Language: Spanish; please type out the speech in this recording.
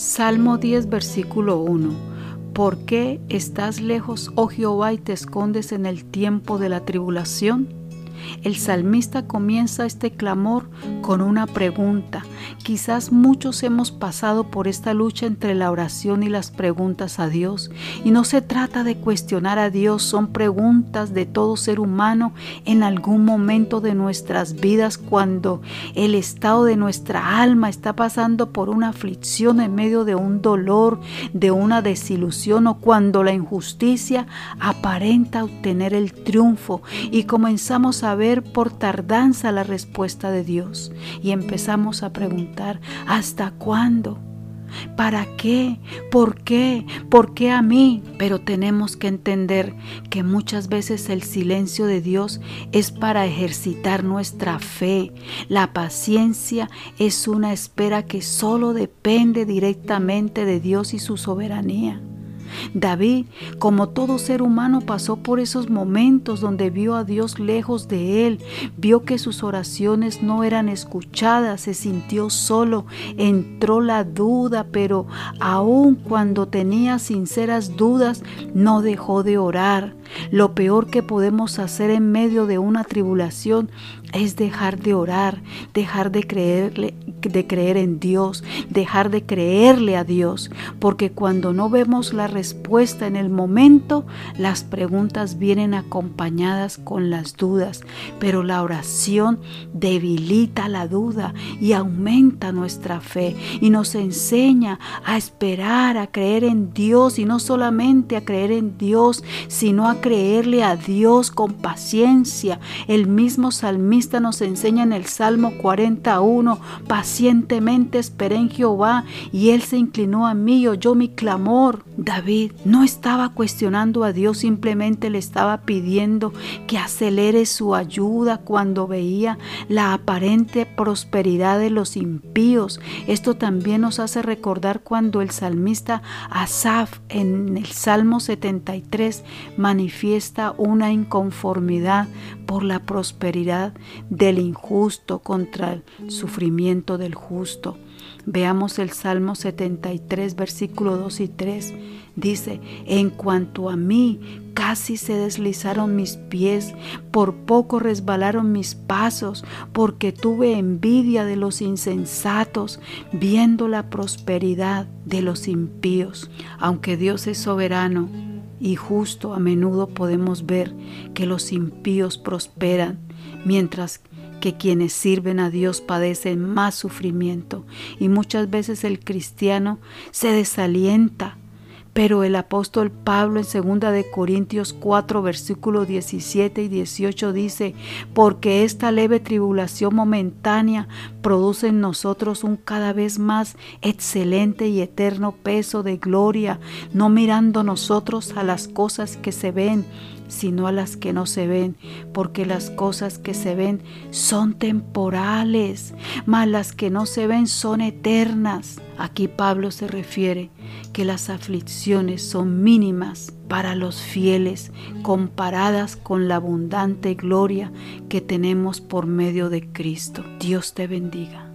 Salmo 10, versículo 1. ¿Por qué estás lejos, oh Jehová, y te escondes en el tiempo de la tribulación? El salmista comienza este clamor con una pregunta. Quizás muchos hemos pasado por esta lucha entre la oración y las preguntas a Dios. Y no se trata de cuestionar a Dios, son preguntas de todo ser humano en algún momento de nuestras vidas cuando el estado de nuestra alma está pasando por una aflicción en medio de un dolor, de una desilusión o cuando la injusticia aparenta obtener el triunfo y comenzamos a ver por tardanza la respuesta de Dios y empezamos a preguntar, ¿hasta cuándo? ¿Para qué? ¿Por qué? ¿Por qué a mí? Pero tenemos que entender que muchas veces el silencio de Dios es para ejercitar nuestra fe. La paciencia es una espera que solo depende directamente de Dios y su soberanía. David, como todo ser humano, pasó por esos momentos donde vio a Dios lejos de él, vio que sus oraciones no eran escuchadas, se sintió solo, entró la duda, pero aun cuando tenía sinceras dudas, no dejó de orar. Lo peor que podemos hacer en medio de una tribulación es dejar de orar, dejar de creerle, de creer en Dios, dejar de creerle a Dios, porque cuando no vemos la en el momento, las preguntas vienen acompañadas con las dudas, pero la oración debilita la duda y aumenta nuestra fe y nos enseña a esperar, a creer en Dios y no solamente a creer en Dios, sino a creerle a Dios con paciencia. El mismo salmista nos enseña en el Salmo 41, pacientemente esperé en Jehová y él se inclinó a mí y oyó mi clamor. David no estaba cuestionando a Dios, simplemente le estaba pidiendo que acelere su ayuda cuando veía la aparente prosperidad de los impíos. Esto también nos hace recordar cuando el salmista Asaf en el Salmo 73 manifiesta una inconformidad por la prosperidad del injusto contra el sufrimiento del justo. Veamos el Salmo 73, versículo 2 y 3. Dice, en cuanto a mí, casi se deslizaron mis pies, por poco resbalaron mis pasos, porque tuve envidia de los insensatos, viendo la prosperidad de los impíos. Aunque Dios es soberano y justo, a menudo podemos ver que los impíos prosperan, mientras que que quienes sirven a Dios padecen más sufrimiento y muchas veces el cristiano se desalienta. Pero el apóstol Pablo en 2 de Corintios 4 versículos 17 y 18 dice, porque esta leve tribulación momentánea produce en nosotros un cada vez más excelente y eterno peso de gloria, no mirando nosotros a las cosas que se ven, sino a las que no se ven, porque las cosas que se ven son temporales, mas las que no se ven son eternas. Aquí Pablo se refiere que las aflicciones son mínimas para los fieles comparadas con la abundante gloria que tenemos por medio de Cristo. Dios te bendiga.